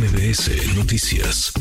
MBS Noticias.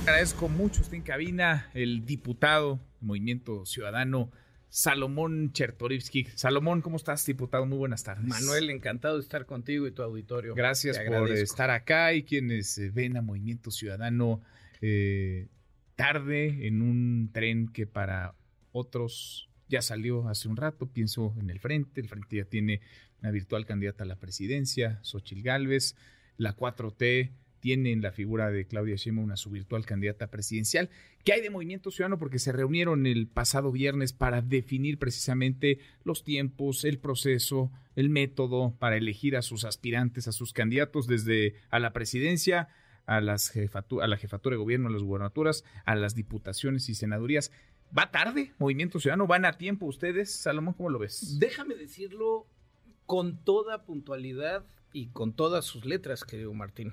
Agradezco mucho, está en cabina el diputado del Movimiento Ciudadano. Salomón Chertorivsky. Salomón, ¿cómo estás, diputado? Muy buenas tardes. Manuel, encantado de estar contigo y tu auditorio. Gracias por estar acá y quienes eh, ven a Movimiento Ciudadano eh, tarde en un tren que para otros ya salió hace un rato. Pienso en el Frente. El Frente ya tiene una virtual candidata a la presidencia, Xochil Gálvez. La 4T tiene en la figura de Claudia Sheinbaum una su virtual candidata presidencial. ¿Qué hay de Movimiento Ciudadano? Porque se reunieron el pasado viernes para definir precisamente los tiempos, el proceso, el método para elegir a sus aspirantes, a sus candidatos desde a la presidencia, a, las a la jefatura de gobierno, a las gubernaturas, a las diputaciones y senadurías. ¿Va tarde Movimiento Ciudadano? ¿Van a tiempo ustedes? Salomón, ¿cómo lo ves? Déjame decirlo con toda puntualidad y con todas sus letras, querido Martín.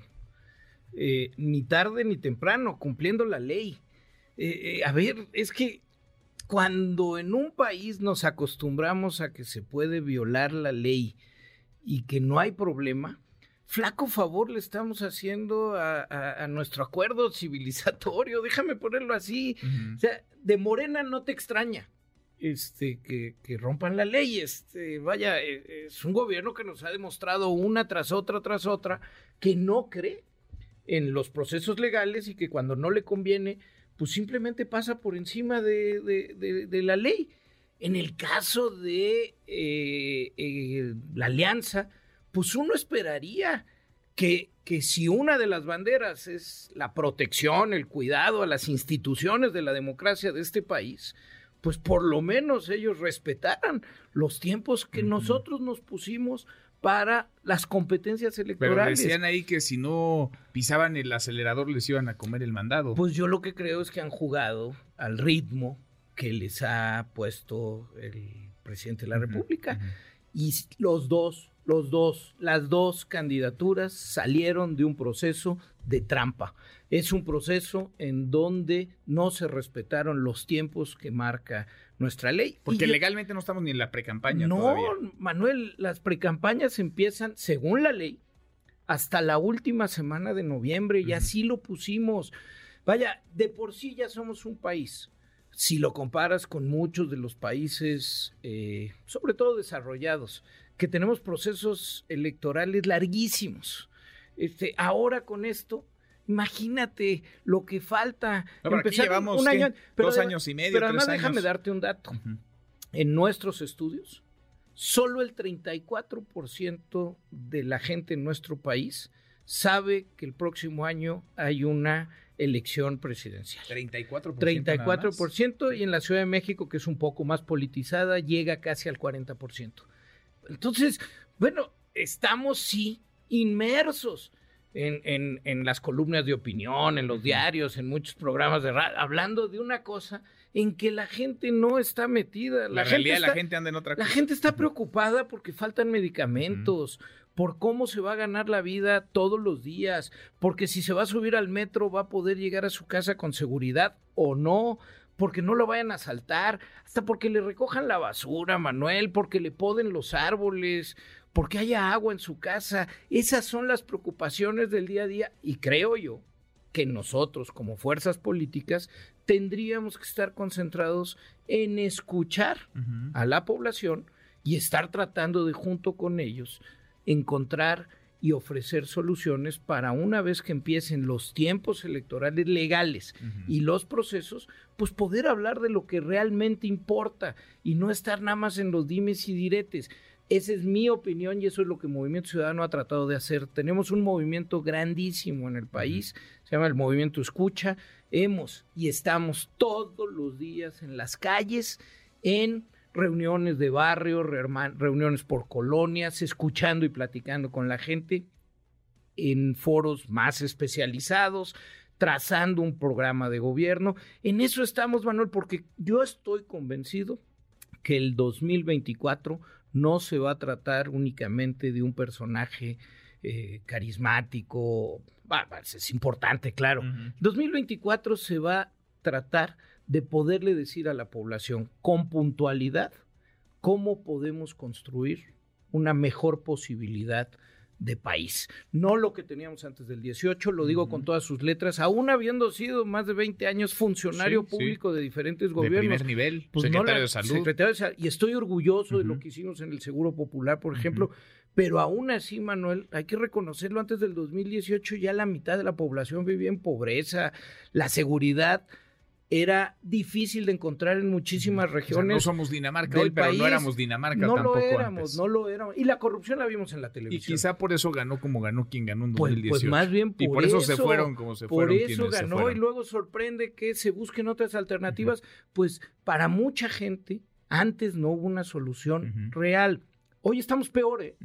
Eh, ni tarde ni temprano, cumpliendo la ley. Eh, eh, a ver, es que cuando en un país nos acostumbramos a que se puede violar la ley y que no hay problema, flaco favor le estamos haciendo a, nuestro acuerdo civilizatorio, déjame ponerlo así. O sea, de Morena no te extraña este, que, que, rompan la ley. Este, vaya, es un gobierno que nos ha demostrado una tras otra, tras otra, que no cree en los procesos legales y que cuando no le conviene, pues simplemente pasa por encima de, la ley. En el caso de eh, eh, la alianza, pues uno esperaría que, que si una de las banderas es la protección, el cuidado a las instituciones de la democracia de este país, pues por lo menos ellos respetaran los tiempos que nosotros nos pusimos para las competencias electorales. Pero decían ahí que si no pisaban el acelerador les iban a comer el mandado. Pues yo lo que creo es que han jugado al ritmo que les ha puesto el presidente de la República. Y los dos, los dos, las dos candidaturas salieron de un proceso de trampa. Es un proceso en donde no se respetaron los tiempos que marca nuestra ley. Porque legalmente no estamos ni en la precampaña. No, Manuel, las precampañas empiezan, según la ley, hasta la última semana de noviembre y así lo pusimos. Vaya, de por sí ya somos un país. Si lo comparas con muchos de los países, eh, sobre todo desarrollados, que tenemos procesos electorales larguísimos. Este, ahora con esto, Imagínate lo que falta. No, llevamos un año, dos años y medio. Pero además déjame darte un dato. En nuestros estudios, solo el 34% de la gente en nuestro país sabe que el próximo año hay una elección presidencial. 34%. 34% y en la Ciudad de México, que es un poco más politizada, llega casi al 40%. Entonces, bueno, estamos sí inmersos en, en, las columnas de opinión, en los diarios, en muchos programas de radio, hablando de una cosa en que la gente no está metida. La, realidad la gente anda en otra cosa. La gente está preocupada porque faltan medicamentos, por cómo se va a ganar la vida todos los días, porque si se va a subir al metro va a poder llegar a su casa con seguridad o no, porque no lo vayan a asaltar, hasta porque le recojan la basura, Manuel, porque le poden los árboles, porque haya agua en su casa. Esas son las preocupaciones del día a día y creo yo que nosotros como fuerzas políticas tendríamos que estar concentrados en escuchar a la población y estar tratando de junto con ellos encontrar y ofrecer soluciones para una vez que empiecen los tiempos electorales legales y los procesos, pues poder hablar de lo que realmente importa y no estar nada más en los dimes y diretes. Esa es mi opinión y eso es lo que el Movimiento Ciudadano ha tratado de hacer. Tenemos un movimiento grandísimo en el país, se llama el Movimiento Escucha. Hemos y estamos todos los días en las calles, en reuniones de barrio, reuniones por colonias, escuchando y platicando con la gente, en foros más especializados, trazando un programa de gobierno. En eso estamos, Manuel, porque yo estoy convencido que el 2024 no se va a tratar únicamente de un personaje eh, carismático, es importante, claro. 2024 se va a tratar de poderle decir a la población con puntualidad cómo podemos construir una mejor posibilidad de país. No lo que teníamos antes del 18, lo digo con todas sus letras, aún habiendo sido más de 20 años funcionario público de diferentes gobiernos. De primer nivel, pues secretario de salud. Secretario de salud. Y estoy orgulloso de lo que hicimos en el Seguro Popular, por ejemplo. Pero aún así, Manuel, hay que reconocerlo, antes del 2018 ya la mitad de la población vivía en pobreza, la seguridad era difícil de encontrar en muchísimas regiones. no somos Dinamarca hoy, pero no éramos Dinamarca no tampoco. No lo éramos, no lo éramos. Y la corrupción la vimos en la televisión. Y quizá por eso ganó como ganó quien ganó en 2018. Pues, pues más bien por, y por eso, se fueron como se fueron. Por eso ganó y luego sorprende que se busquen otras alternativas. Pues para mucha gente, antes no hubo una solución real. Hoy estamos peor. ¿eh?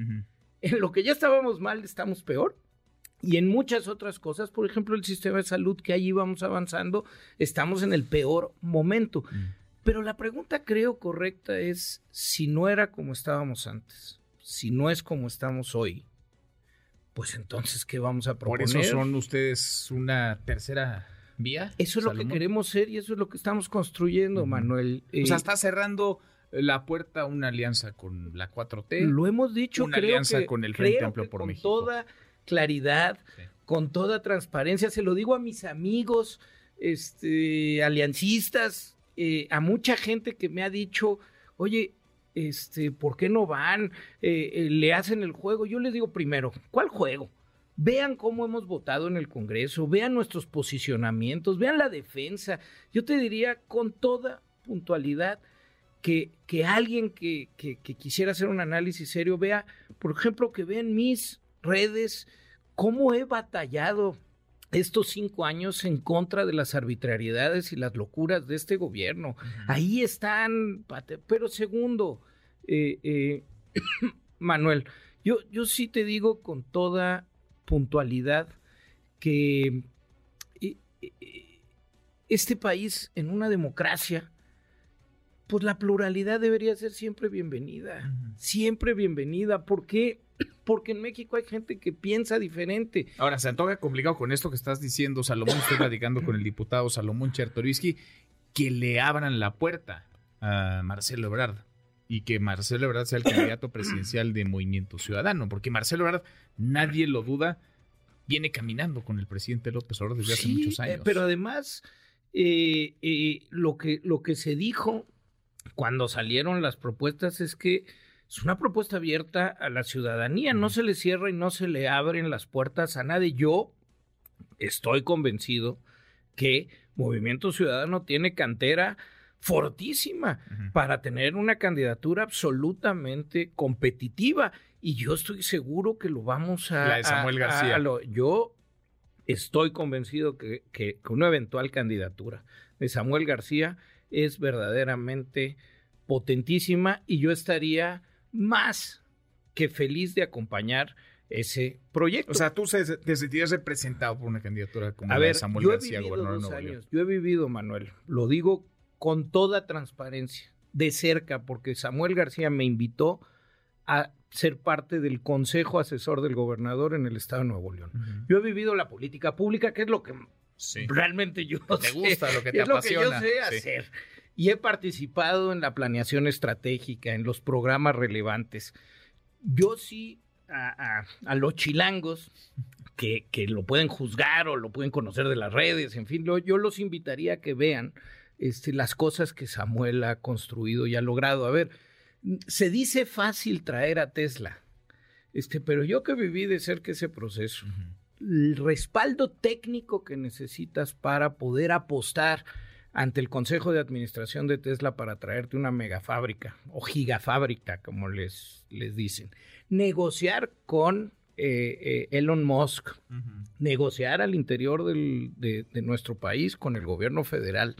En lo que ya estábamos mal, estamos peor. Y en muchas otras cosas, por ejemplo, el sistema de salud que allí vamos avanzando, estamos en el peor momento. Mm. Pero la pregunta creo correcta es si no era como estábamos antes, si no es como estamos hoy, pues entonces, ¿qué vamos a proponer? Por eso son ustedes una tercera vía. Eso es lo que queremos ser y eso es lo que estamos construyendo, Manuel. o sea, eh, está cerrando la puerta a una alianza con la 4T. Lo hemos dicho, una alianza con el Frente Amplio por con México. Toda claridad, con toda transparencia. Se lo digo a mis amigos, este, aliancistas, eh, a mucha gente que me ha dicho, oye, este, ¿por qué no van? Eh, eh, le hacen el juego. Yo les digo primero, ¿cuál juego? Vean cómo hemos votado en el Congreso, vean nuestros posicionamientos, vean la defensa. Yo te diría con toda puntualidad que, que alguien que, que, que quisiera hacer un análisis serio vea, por ejemplo, que vean mis redes, cómo he batallado estos cinco años en contra de las arbitrariedades y las locuras de este gobierno. Ahí están, pero segundo, eh, eh, Manuel, yo, yo sí te digo con toda puntualidad que eh, este país en una democracia, pues la pluralidad debería ser siempre bienvenida, siempre bienvenida. ¿Por qué? Porque en México hay gente que piensa diferente. Ahora, se antoja complicado con esto que estás diciendo, Salomón, estoy platicando con el diputado Salomón Chertoriski, que le abran la puerta a Marcelo Ebrard y que Marcelo Ebrard sea el candidato presidencial de Movimiento Ciudadano, porque Marcelo Ebrard, nadie lo duda, viene caminando con el presidente López Obrador desde hace muchos eh, años. pero además, eh, eh, lo, que, lo que se dijo cuando salieron las propuestas es que es una propuesta abierta a la ciudadanía, no se le cierra y no se le abren las puertas a nadie. Yo estoy convencido que Movimiento Ciudadano tiene cantera fortísima para tener una candidatura absolutamente competitiva y yo estoy seguro que lo vamos a... La de Samuel García. yo estoy convencido que, que, una eventual candidatura de Samuel García es verdaderamente potentísima y yo estaría más que feliz de acompañar ese proyecto. O sea, tú te sentías representado por una candidatura como la de Samuel García, gobernador de Nuevo León. Yo he vivido, Manuel, lo digo con toda transparencia, de cerca, porque Samuel García me invitó a ser parte del Consejo Asesor del Gobernador en el Estado de Nuevo León. Yo he vivido la política pública, que es lo que realmente yo te gusta, lo que te apasiona. Lo que yo sé hacer y he participado en la planeación estratégica, en los programas relevantes. Yo sí, a, los chilangos, que, lo pueden juzgar o lo pueden conocer de las redes, en fin, yo los invitaría a que vean este, las cosas que Samuel ha construido y ha logrado. A ver, se dice fácil traer a Tesla, este, pero yo que viví de cerca ese proceso, el respaldo técnico que necesitas para poder apostar ante el Consejo de Administración de Tesla para traerte una megafábrica o gigafábrica, como les, les dicen. Negociar con eh, eh, Elon Musk, negociar al interior del, de, nuestro país con el gobierno federal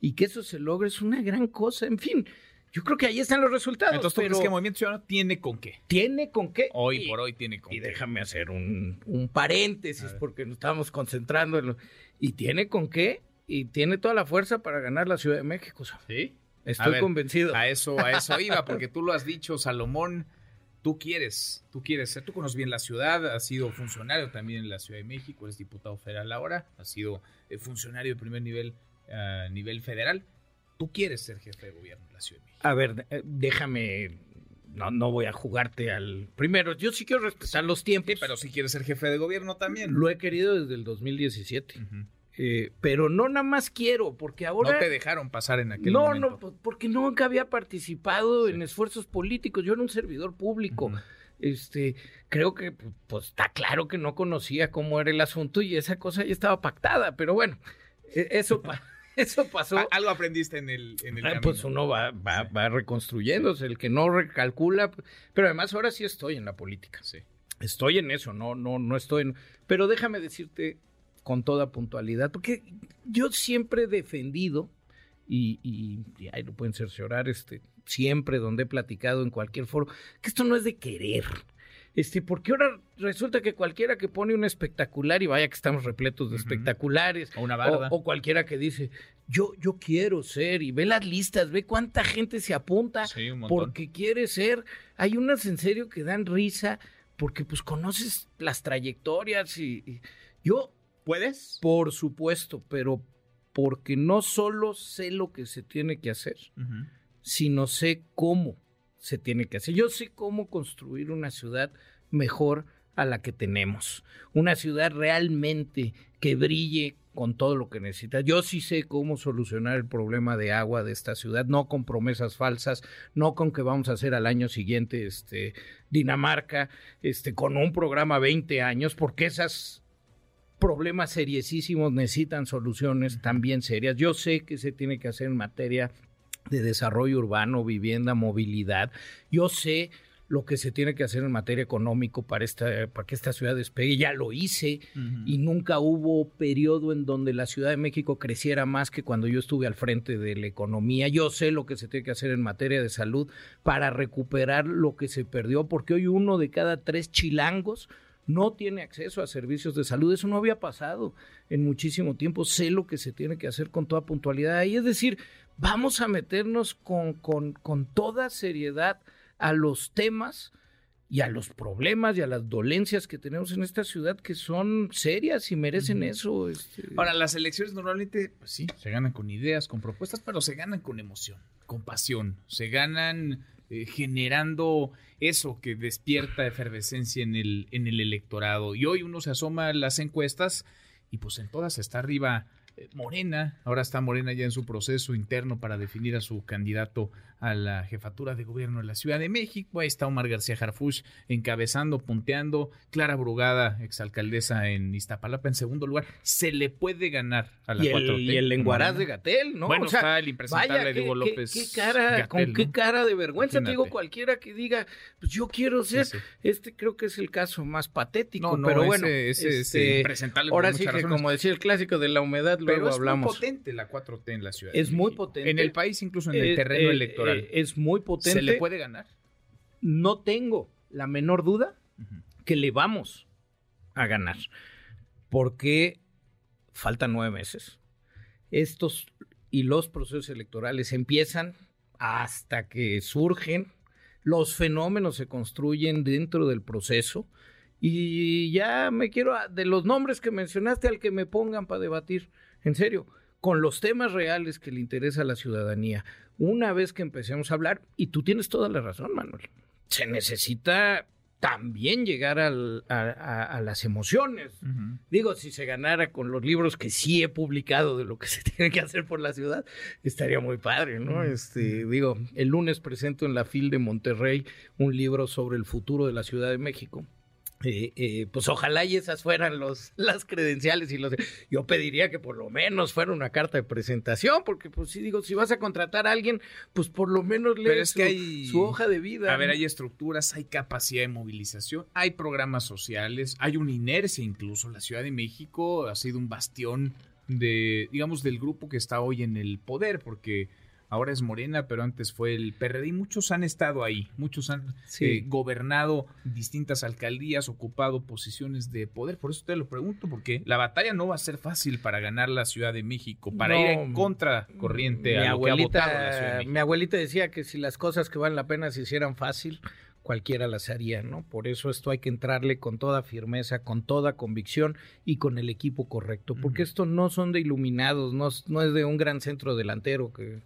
y que eso se logre es una gran cosa. En fin, yo creo que ahí están los resultados. Entonces, ¿tú crees que Movimiento Ciudadano tiene con qué? Tiene con qué. Hoy por hoy tiene con y qué. Y déjame hacer un, un paréntesis porque nos estamos concentrando en lo... Y tiene con qué y tiene toda la fuerza para ganar la Ciudad de México. Sí. Estoy convencido. A eso, a eso iba, porque tú lo has dicho, Salomón. Tú quieres, tú quieres ser, tú conoces bien la ciudad, has sido funcionario también en la Ciudad de México, eres diputado federal ahora, has sido eh, funcionario de primer nivel a nivel federal. Tú quieres ser jefe de gobierno en la Ciudad de México. A ver, eh, déjame no, no voy a jugarte al primero. Yo sí quiero respetar los tiempos. Sí, pero si quieres ser jefe de gobierno también. Lo he querido desde el 2017. Eh, pero no nada más quiero, porque ahora... No te dejaron pasar en aquel no, momento. No, porque nunca había participado en esfuerzos políticos. Yo era un servidor público. Este, creo que pues está claro que no conocía cómo era el asunto y esa cosa ya estaba pactada, pero bueno, e, eso Eso pasó. Algo aprendiste en el, en el ah, Pues uno va, va, va, reconstruyéndose, el que no recalcula. Pero además ahora sí estoy en la política. Sí. Estoy en eso, no, no, no estoy en. Pero déjame decirte con toda puntualidad, porque yo siempre he defendido, y, y, ahí lo pueden cerciorar, este, siempre donde he platicado en cualquier foro, que esto no es de querer. Este, porque ahora resulta que cualquiera que pone un espectacular, y vaya que estamos repletos de espectaculares, o una barda, o, cualquiera que dice, yo, yo quiero ser, y ve las listas, ve cuánta gente se apunta porque quiere ser. Hay unas en serio que dan risa, porque pues conoces las trayectorias y yo ¿Puedes? Por supuesto, pero porque no solo sé lo que se tiene que hacer, sino sé cómo se tiene que hacer. Yo sé cómo construir una ciudad mejor a la que tenemos. Una ciudad realmente que brille con todo lo que necesita. Yo sí sé cómo solucionar el problema de agua de esta ciudad, no con promesas falsas, no con que vamos a hacer al año siguiente este Dinamarca, este con un programa 20 años, porque esas problemas seriosísimos necesitan soluciones también serias. Yo sé que se tiene que hacer en materia de desarrollo urbano, vivienda, movilidad. Yo sé lo que se tiene que hacer en materia económico para esta para que esta ciudad despegue. Ya lo hice y nunca hubo periodo en donde la Ciudad de México creciera más que cuando yo estuve al frente de la economía. Yo sé lo que se tiene que hacer en materia de salud para recuperar lo que se perdió, porque hoy uno de cada tres chilangos no tiene acceso a servicios de salud. Eso no había pasado en muchísimo tiempo. Sé lo que se tiene que hacer con toda puntualidad. Y es decir, vamos a meternos con, con, con toda seriedad a los temas y a los problemas y a las dolencias que tenemos en esta ciudad que son serias y merecen eso. Este. Ahora, las elecciones normalmente, pues sí, se ganan con ideas, con propuestas, pero se ganan con emoción, con pasión, se ganan eh, generando eso que despierta efervescencia en el, en el electorado. Y hoy uno se asoma a las encuestas y pues en todas está arriba eh, Morena, ahora está Morena ya en su proceso interno para definir a su candidato a la jefatura de gobierno de la Ciudad de México. Ahí está Omar García Harfuch encabezando, punteando. Clara Brugada, exalcaldesa en Iztapalapa, en segundo lugar. Se le puede ganar a la y 4T. y el lenguaraz de Gatel, ¿no? Bueno, está el impresentable Diego López. Qué, cara, con qué cara de vergüenza. Te digo, cualquiera que diga, pues yo quiero ser. Este creo que es el caso más patético, pero bueno. Ese, este, impresentable. Ahora sí que, como decía el clásico de la humedad, luego hablamos. Es muy potente la 4T en la ciudad. Es muy potente. En el país, incluso en el terreno eh, electoral. Eh, es muy potente. ¿Se le puede ganar? No tengo la menor duda que le vamos a ganar. Porque faltan nueve meses. Estos y los procesos electorales empiezan hasta que surgen. Los fenómenos se construyen dentro del proceso. Y ya me quiero, de los nombres que mencionaste, al que me pongan para debatir. En serio, con los temas reales que le interesa a la ciudadanía. Una vez que empecemos a hablar, y tú tienes toda la razón, Manuel, se necesita también llegar a, las emociones. Digo, si se ganara con los libros que sí he publicado de lo que se tiene que hacer por la ciudad, estaría muy padre, ¿no? Este, digo, el lunes presento en la FIL de Monterrey un libro sobre el futuro de la Ciudad de México. Eh, eh, pues ojalá y esas fueran los, las credenciales y los yo pediría que por lo menos fuera una carta de presentación porque pues sí digo si vas a contratar a alguien pues por lo menos lee su, hoja de vida a ver hay estructuras hay capacidad de movilización hay programas sociales hay una inercia incluso la Ciudad de México ha sido un bastión de digamos del grupo que está hoy en el poder porque ahora es Morena, pero antes fue el PRD y muchos han estado ahí, muchos han eh, gobernado distintas alcaldías, ocupado posiciones de poder. Por eso te lo pregunto, porque la batalla no va a ser fácil para ganar la Ciudad de México, para ir en contra corriente mi a lo abuelita, que ha votado la Ciudad de México. Mi abuelita decía que si las cosas que valen la pena se hicieran fácil, cualquiera las haría, ¿no? Por eso esto hay que entrarle con toda firmeza, con toda convicción y con el equipo correcto, porque esto no son de iluminados, no, no, es de un gran centro delantero que,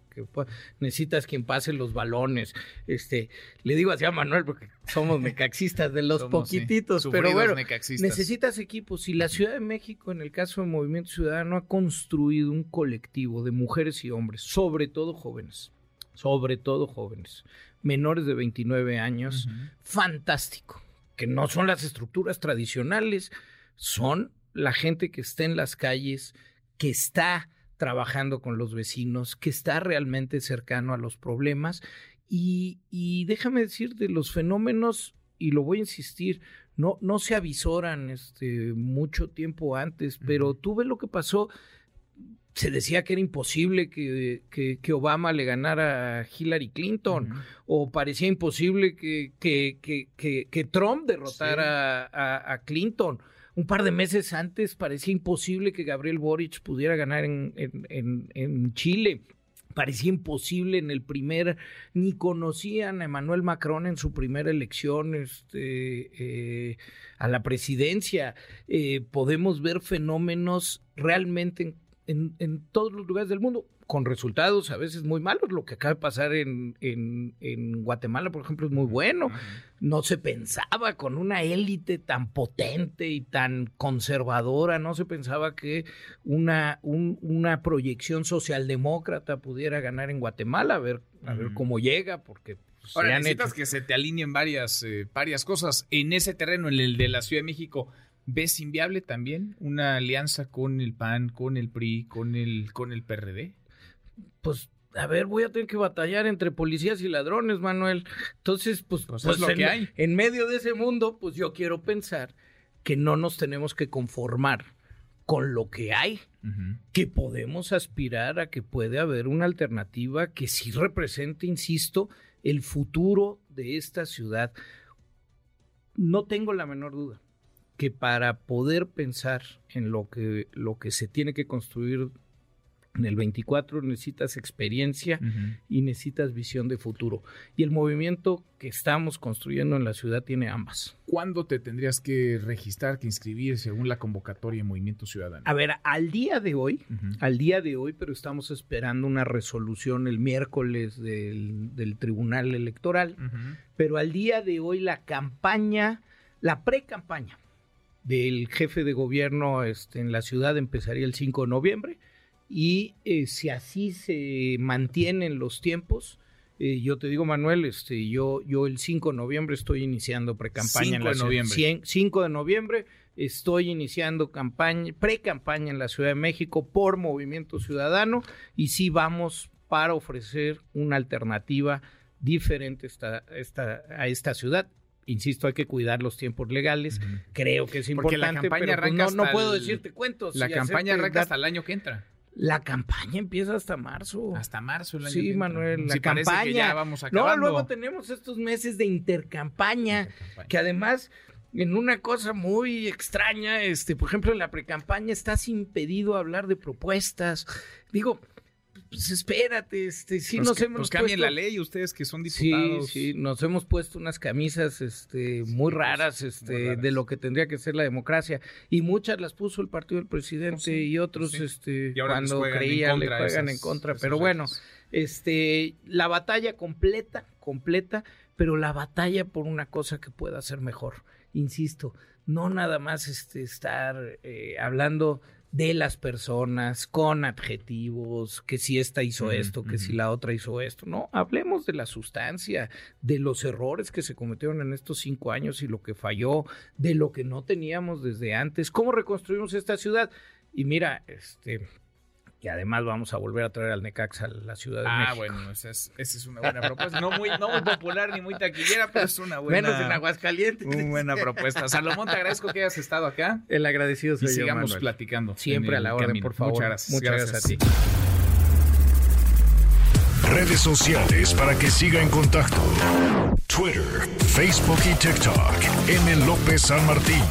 necesitas quien pase los balones. Este, le digo así a Manuel porque somos mecaxistas de los poquititos, pero bueno, necesitas equipos y la Ciudad de México en el caso del Movimiento Ciudadano ha construido un colectivo de mujeres y hombres, sobre todo jóvenes, sobre todo jóvenes menores de 29 años, fantástico, que no son las estructuras tradicionales, son la gente que está en las calles, que está trabajando con los vecinos, que está realmente cercano a los problemas. Y, y déjame decir, de los fenómenos, y lo voy a insistir, no, no se avisoran este, mucho tiempo antes, pero tú ves lo que pasó se decía que era imposible que, que, Obama le ganara a Hillary Clinton, o parecía imposible que, que Trump derrotara a, Clinton. Un par de meses antes parecía imposible que Gabriel Boric pudiera ganar en, en, Chile. Parecía imposible en el primer, ni conocían a Emmanuel Macron en su primera elección este, eh, a la presidencia. Eh, podemos ver fenómenos realmente en, todos los lugares del mundo, con resultados a veces muy malos. Lo que acaba de pasar en, en, Guatemala, por ejemplo, es muy bueno. No se pensaba con una élite tan potente y tan conservadora, no se pensaba que una, una proyección socialdemócrata pudiera ganar en Guatemala, a ver, a ver cómo llega, porque Ahora, necesitas que se te alineen varias, eh, varias cosas. En ese terreno, en el de la Ciudad de México, ¿Ves inviable también una alianza con el PAN, con el PRI, con el, con el PRD? Pues a ver, voy a tener que batallar entre policías y ladrones, Manuel. Entonces, pues, pues, es pues, lo que hay. En medio de ese mundo, pues yo quiero pensar que no nos tenemos que conformar con lo que hay, que podemos aspirar a que puede haber una alternativa que sí represente, insisto, el futuro de esta ciudad. No tengo la menor duda que para poder pensar en lo que, lo que se tiene que construir en el 24 necesitas experiencia y necesitas visión de futuro. Y el movimiento que estamos construyendo en la ciudad tiene ambas. ¿Cuándo te tendrías que registrar, que inscribir según la convocatoria de Movimiento Ciudadano? A ver, al día de hoy, al día de hoy, pero estamos esperando una resolución el miércoles del, Tribunal Electoral, pero al día de hoy la campaña, la pre-campaña, del jefe de gobierno este, en la ciudad empezaría el 5 de noviembre y eh, si así se mantienen los tiempos, eh, yo te digo Manuel, este, yo, yo el 5 de noviembre estoy iniciando pre-campaña en la de noviembre. 5 de noviembre estoy iniciando campaña, pre-campaña en la Ciudad de México por Movimiento Ciudadano y sí vamos para ofrecer una alternativa diferente esta, esta, a esta ciudad insisto, hay que cuidar los tiempos legales. Creo que es importante, la campaña pero pues, no, no puedo decirte cuentos. La campaña arranca hasta el año que entra. La campaña empieza hasta marzo. Hasta marzo el año Sí, Manuel, la campaña. ya vamos no, luego tenemos estos meses de intercampaña, que además en una cosa muy extraña, este, por ejemplo, en la precampaña estás impedido hablar de propuestas. Digo, pues espérate, este, sí nos, hemos pues cambien la ley ustedes que son diputados. Sí, sí, nos hemos puesto unas camisas este, muy, raras, este, de lo que tendría que ser la democracia. Y muchas las puso el partido del presidente pues y otros este cuando creían le juegan en contra, pero bueno, este la batalla completa, completa, pero la batalla por una cosa que pueda ser mejor. Insisto, no nada más este estar eh, hablando de las personas con adjetivos, que si esta hizo esto, que si la otra hizo esto. No, hablemos de la sustancia, de los errores que se cometieron en estos cinco años y lo que falló, de lo que no teníamos desde antes, cómo reconstruimos esta ciudad. Y mira, este, y además vamos a volver a traer al Necaxa a la Ciudad de ah, México. Ah, bueno, esa es, esa es, una buena propuesta. No muy, no muy popular ni muy taquillera, pero es una buena. Menos en Aguascalientes. Una buena propuesta. Salomón, te agradezco que hayas estado acá. El agradecido soy y sigamos platicando. Siempre a la orden, por favor. Muchas gracias. Muchas gracias. a ti. Redes sociales para que siga en contacto: Twitter, Facebook y TikTok. M. López San Martín.